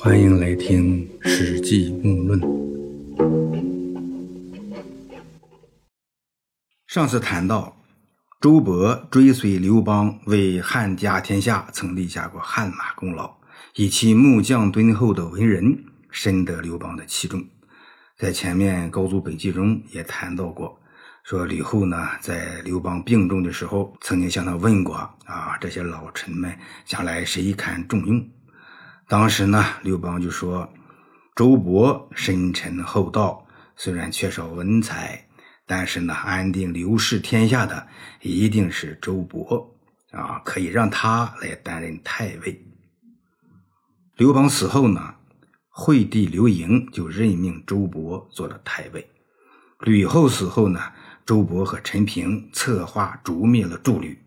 欢迎来听《史记目论》。上次谈到，周勃追随刘邦为汉家天下，曾立下过汗马功劳，以其木匠敦厚的为人，深得刘邦的器重。在前面《高祖本纪》中也谈到过。说吕后呢，在刘邦病重的时候，曾经向他问过啊，这些老臣们将来谁堪重用？当时呢，刘邦就说：“周勃深沉厚道，虽然缺少文采，但是呢，安定刘氏天下的一定是周勃啊，可以让他来担任太尉。”刘邦死后呢，惠帝刘盈就任命周勃做了太尉。吕后死后呢？周勃和陈平策划诛灭了诸吕，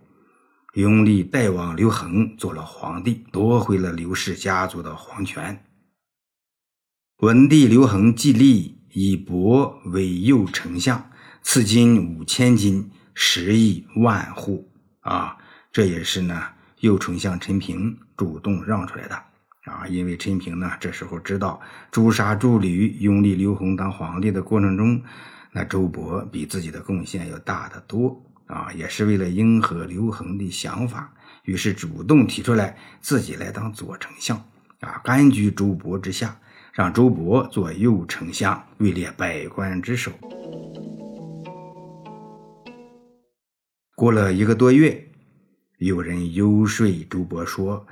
拥立代王刘恒做了皇帝，夺回了刘氏家族的皇权。文帝刘恒继立，以伯为右丞相，赐金五千金，十亿万户。啊，这也是呢，右丞相陈平主动让出来的。啊，因为陈平呢，这时候知道诛杀诸吕，拥立刘恒当皇帝的过程中。那周勃比自己的贡献要大得多啊，也是为了迎合刘恒的想法，于是主动提出来自己来当左丞相啊，甘居周勃之下，让周勃做右丞相，位列百官之首。过了一个多月，有人游说周勃说：“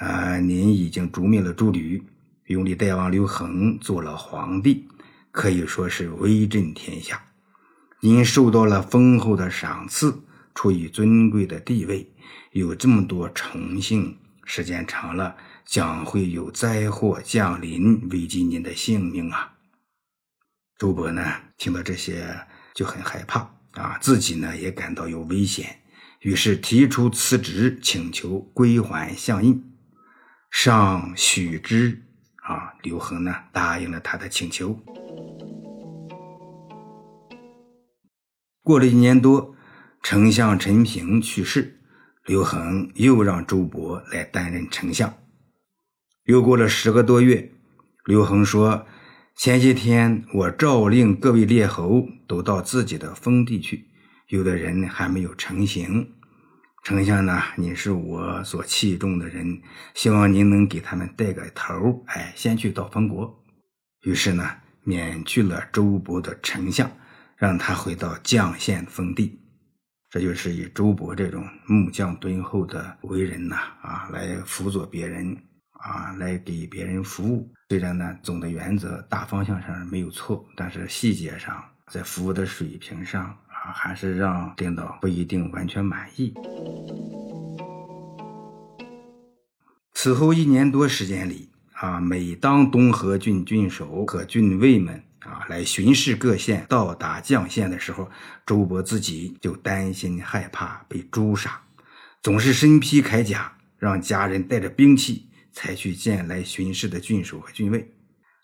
啊，您已经诛灭了诸吕，拥立代王刘恒做了皇帝。”可以说是威震天下。您受到了丰厚的赏赐，处于尊贵的地位，有这么多宠幸，时间长了将会有灾祸降临，危及您的性命啊！周勃呢，听到这些就很害怕啊，自己呢也感到有危险，于是提出辞职，请求归还相印，上许之。啊，刘恒呢答应了他的请求。过了一年多，丞相陈平去世，刘恒又让周勃来担任丞相。又过了十个多月，刘恒说：“前些天我诏令各位列侯都到自己的封地去，有的人还没有成行。丞相呢，你是我所器重的人，希望您能给他们带个头哎，先去到封国。”于是呢，免去了周勃的丞相。让他回到绛县封地，这就是以周勃这种木匠敦厚的为人呐，啊，来辅佐别人，啊，来给别人服务。虽然呢，总的原则大方向上没有错，但是细节上，在服务的水平上，啊，还是让领导不一定完全满意。此后一年多时间里，啊，每当东河郡郡守和郡尉们。啊，来巡视各县，到达绛县的时候，周勃自己就担心害怕被诛杀，总是身披铠甲，让家人带着兵器才去见来巡视的郡守和郡尉。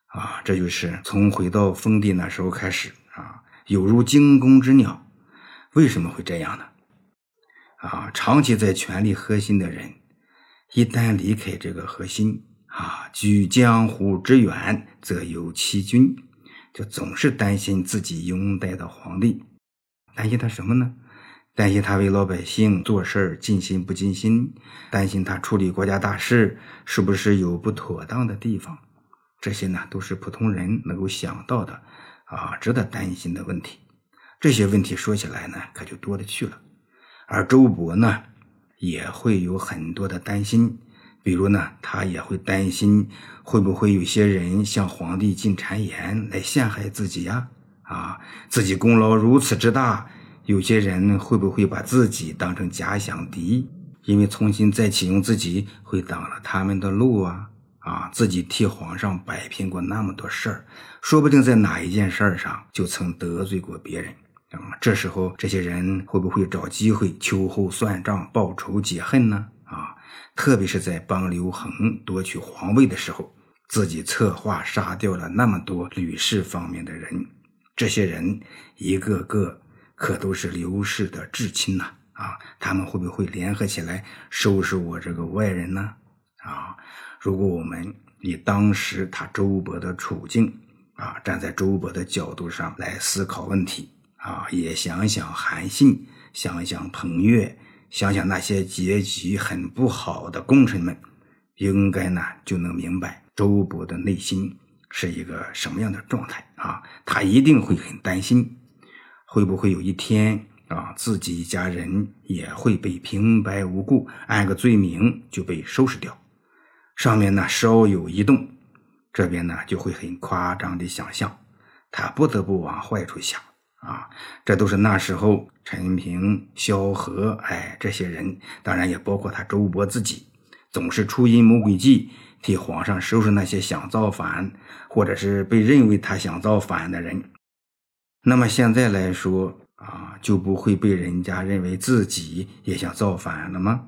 啊，这就是从回到封地那时候开始啊，有如惊弓之鸟。为什么会这样呢？啊，长期在权力核心的人，一旦离开这个核心，啊，居江湖之远，则有其君。就总是担心自己拥戴的皇帝，担心他什么呢？担心他为老百姓做事尽心不尽心，担心他处理国家大事是不是有不妥当的地方。这些呢，都是普通人能够想到的啊，值得担心的问题。这些问题说起来呢，可就多了去了。而周勃呢，也会有很多的担心。比如呢，他也会担心会不会有些人向皇帝进谗言来陷害自己呀？啊，自己功劳如此之大，有些人会不会把自己当成假想敌？因为重新再启用自己会挡了他们的路啊！啊，自己替皇上摆平过那么多事儿，说不定在哪一件事儿上就曾得罪过别人啊！这时候这些人会不会找机会秋后算账、报仇解恨呢？特别是在帮刘恒夺取皇位的时候，自己策划杀掉了那么多吕氏方面的人，这些人一个个可都是刘氏的至亲呐！啊，他们会不会联合起来收拾我这个外人呢？啊，如果我们以当时他周勃的处境啊，站在周勃的角度上来思考问题啊，也想想韩信，想想彭越，想想那些结局很不好的功臣们，应该呢就能明白周勃的内心是一个什么样的状态啊，他一定会很担心，会不会有一天。啊，自己一家人也会被平白无故按个罪名就被收拾掉。上面呢稍有异动，这边呢就会很夸张的想象，他不得不往坏处想啊。这都是那时候陈平、萧何，哎，这些人，当然也包括他周勃自己，总是出阴谋诡计，替皇上收拾那些想造反或者是被认为他想造反的人。那么现在来说。啊，就不会被人家认为自己也想造反了吗？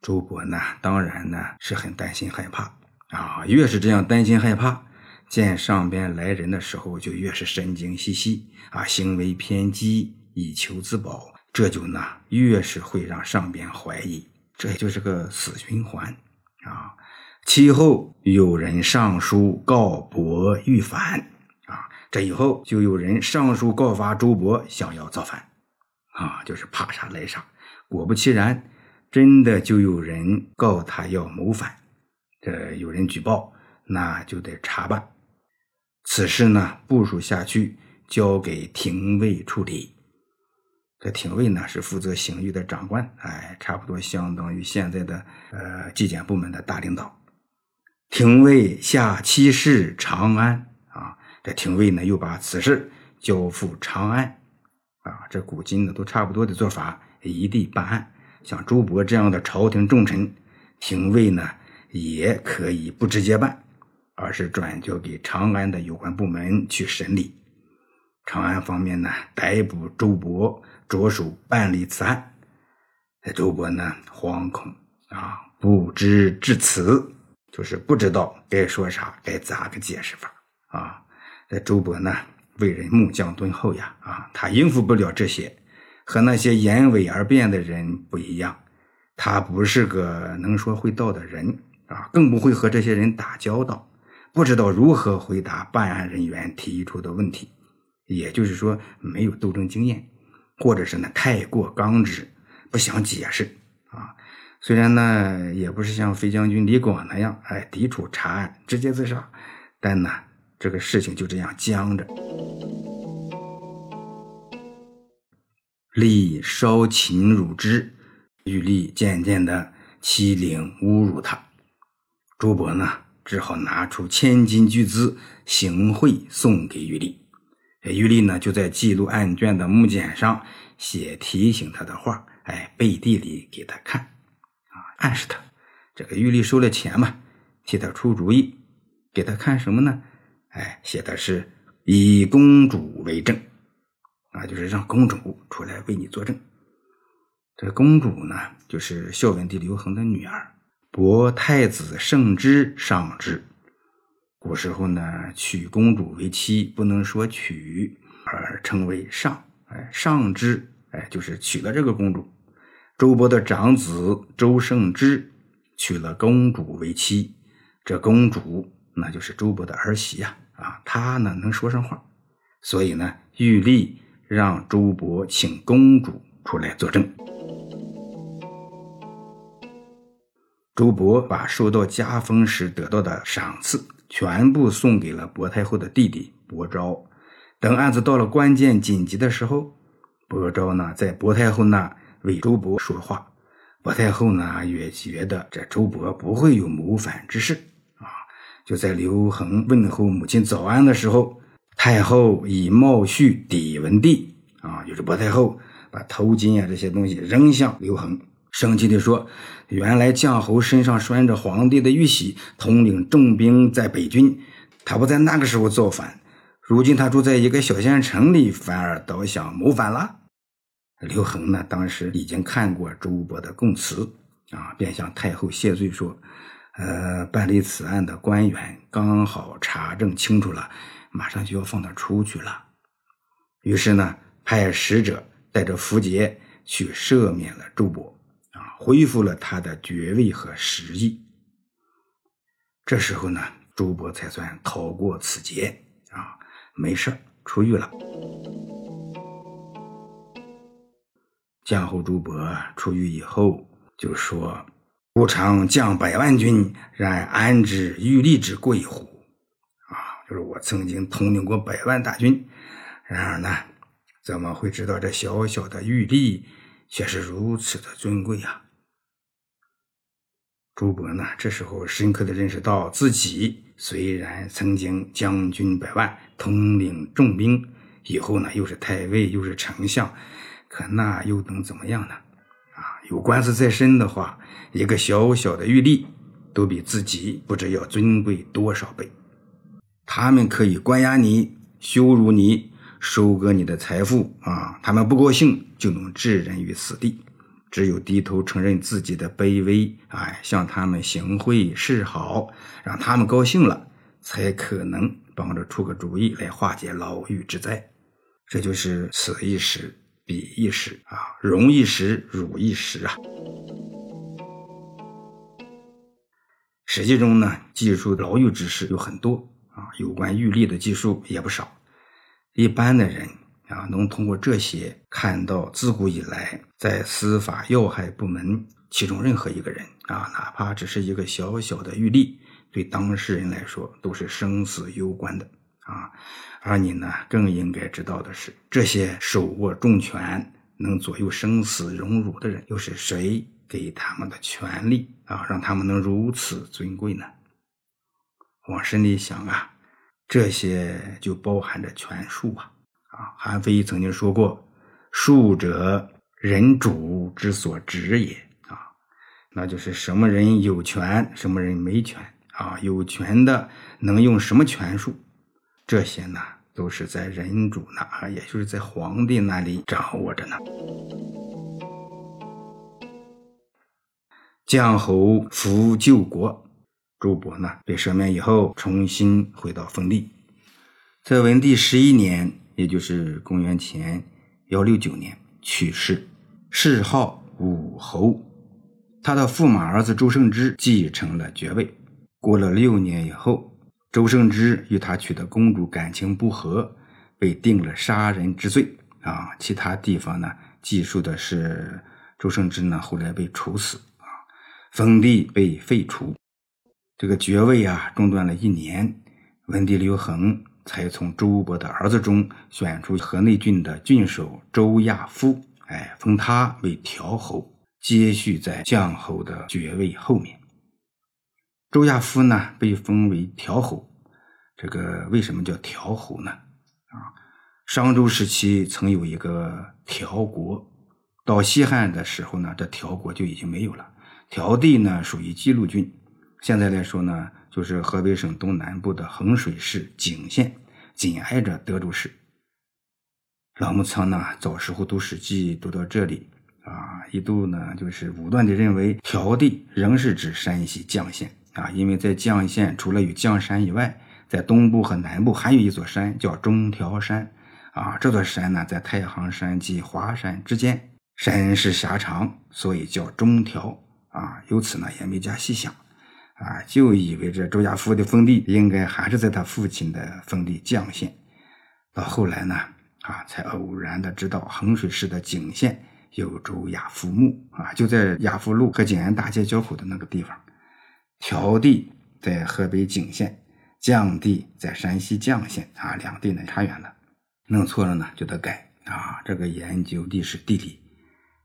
周勃呢，当然呢是很担心害怕啊。越是这样担心害怕，见上边来人的时候就越是神经兮兮啊，行为偏激以求自保，这就呢越是会让上边怀疑，这就是个死循环啊。其后有人上书告伯欲反啊。这以后就有人上书告发周勃想要造反，啊，就是怕啥来啥。果不其然，真的就有人告他要谋反。这有人举报，那就得查办。此事呢，部署下去，交给廷尉处理。这廷尉呢，是负责刑狱的长官，哎，差不多相当于现在的呃纪检部门的大领导。廷尉下七事长安啊。这廷尉呢，又把此事交付长安，啊，这古今呢都差不多的做法，一地办案。像周勃这样的朝廷重臣，廷尉呢也可以不直接办，而是转交给长安的有关部门去审理。长安方面呢，逮捕周勃，着手办理此案。周勃呢，惶恐啊，不知至此，就是不知道该说啥，该咋个解释法啊。这周勃呢，为人木匠敦厚呀，啊，他应付不了这些，和那些言伪而辩的人不一样，他不是个能说会道的人啊，更不会和这些人打交道，不知道如何回答办案人员提出的问题，也就是说没有斗争经验，或者是呢太过刚直，不想解释啊。虽然呢也不是像飞将军李广那样，哎，抵触查案，直接自杀，但呢。这个事情就这样僵着。力稍擒辱之，玉立渐渐的欺凌侮辱他。朱伯呢，只好拿出千金巨资行贿送给玉立。玉立呢，就在记录案卷的木简上写提醒他的话，哎，背地里给他看，啊，暗示他。这个玉立收了钱嘛，替他出主意，给他看什么呢？哎，写的是以公主为证，啊，就是让公主出来为你作证。这公主呢，就是孝文帝刘恒的女儿，博太子圣之上之。古时候呢，娶公主为妻不能说娶，而称为上。哎，上之，哎，就是娶了这个公主。周勃的长子周胜之娶了公主为妻，这公主那就是周勃的儿媳呀。啊，他呢能说上话，所以呢，玉立让周勃请公主出来作证。周勃把受到加封时得到的赏赐全部送给了薄太后的弟弟薄昭。等案子到了关键紧急的时候，薄昭呢在薄太后那为周勃说话，薄太后呢也觉得这周勃不会有谋反之事啊。就在刘恒问候母亲早安的时候，太后以帽絮抵文帝啊，就是薄太后把头巾啊这些东西扔向刘恒，生气地说：“原来绛侯身上拴着皇帝的玉玺，统领重兵在北军，他不在那个时候造反，如今他住在一个小县城里，反而倒想谋反了。”刘恒呢，当时已经看过周勃的供词啊，便向太后谢罪说。呃，办理此案的官员刚好查证清楚了，马上就要放他出去了。于是呢，派使者带着符节去赦免了周勃，恢复了他的爵位和实益。这时候呢，朱伯才算逃过此劫啊，没事出狱了。将侯朱伯出狱以后，就说：“吾常将百万军，然安知玉立之贵乎？”啊，就是我曾经统领过百万大军，然而呢，怎么会知道这小小的玉立却是如此的尊贵呀？朱伯呢，这时候深刻的认识到自己虽然曾经将军百万，统领重兵，以后呢又是太尉，又是丞相，可那又能怎么样呢？啊，有官司在身的话，一个小小的玉吏都比自己不知要尊贵多少倍。他们可以关押你、羞辱你、收割你的财富啊，他们不高兴就能置人于死地。只有低头承认自己的卑微，哎，向他们行贿示好，让他们高兴了，才可能帮着出个主意来化解牢狱之灾。这就是此一时，彼一时啊，荣一时，辱一时啊。实际中呢，记述牢狱之事有很多啊，有关狱吏的记述也不少。一般的人。啊，能通过这些看到自古以来在司法要害部门，其中任何一个人啊，哪怕只是一个小小的狱吏，对当事人来说都是生死攸关的啊。而你呢，更应该知道的是，这些手握重权、能左右生死荣辱的人，又是谁给他们的权利啊，让他们能如此尊贵呢？往深里想啊，这些就包含着权术啊。啊，韩非曾经说过：“术者，人主之所执也。”啊，那就是什么人有权，什么人没权啊？有权的能用什么权术？这些呢，都是在人主那，也就是在皇帝那里掌握着呢。将侯扶救国，朱伯呢被赦免以后，重新回到封地，在文帝十一年。也就是公元前幺六九年去世，谥号武侯。他的驸马儿子周胜之继承了爵位。过了六年以后，周胜之与他娶的公主感情不和，被定了杀人之罪。啊，其他地方呢记述的是周胜之呢后来被处死，啊，封地被废除，这个爵位啊中断了一年。文帝刘恒。才从周勃的儿子中选出河内郡的郡守周亚夫，哎，封他为条侯，接续在将侯的爵位后面。周亚夫呢，被封为条侯。这个为什么叫条侯呢？啊，商周时期曾有一个条国，到西汉的时候呢，这条国就已经没有了。条地呢，属于姬路郡，现在来说呢。就是河北省东南部的衡水市景县，紧挨着德州市。老木仓呢，早时候读《史记》读到这里啊，一度呢就是武断的认为条地仍是指山西绛县啊，因为在绛县除了有绛山以外，在东部和南部还有一座山叫中条山啊，这座山呢在太行山及华山之间，山势狭长，所以叫中条啊，由此呢也没加细想。啊，就以为这周亚夫的封地应该还是在他父亲的封地绛县。到后来呢，啊，才偶然的知道衡水市的景县有周亚夫墓啊，就在亚夫路和景安大街交口的那个地方。条地在河北景县，绛地在山西绛县啊，两地呢差远了。弄错了呢就得改啊。这个研究历史地理，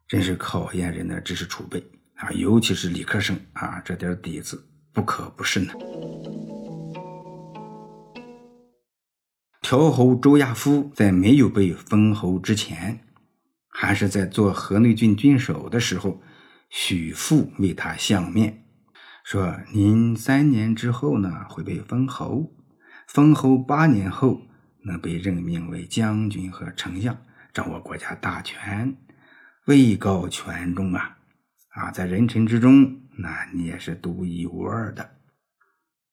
真是考验人的知识储备啊，尤其是理科生啊，这点底子。不可不是呢。条侯周亚夫在没有被封侯之前，还是在做河内郡郡守的时候，许父为他相面，说：“您三年之后呢，会被封侯；封侯八年后，能被任命为将军和丞相，掌握国家大权，位高权重啊！啊，在人臣之中。”那你也是独一无二的。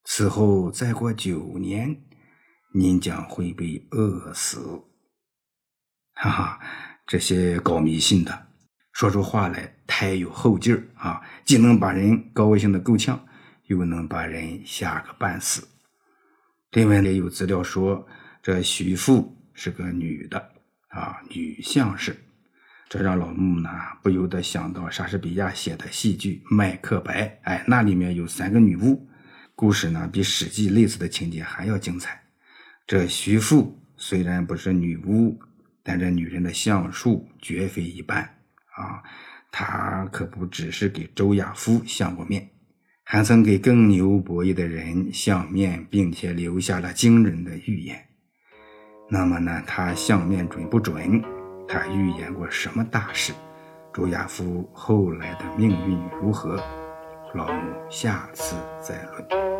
此后再过九年，您将会被饿死。哈哈，这些搞迷信的，说出话来太有后劲儿啊！既能把人高兴的够呛，又能把人吓个半死。另外也有资料说，这徐富是个女的啊，女相士，这让老穆呢不由得想到莎士比亚写的戏剧《麦克白》，哎，那里面有三个女巫，故事呢比《史记》类似的情节还要精彩。这徐父虽然不是女巫，但这女人的相术绝非一般啊。她可不只是给周亚夫相过面，还曾给更牛博弈的人相面，并且留下了惊人的预言。那么呢，她相面准不准？他预言过什么大事？朱亚夫后来的命运如何？老母下次再论。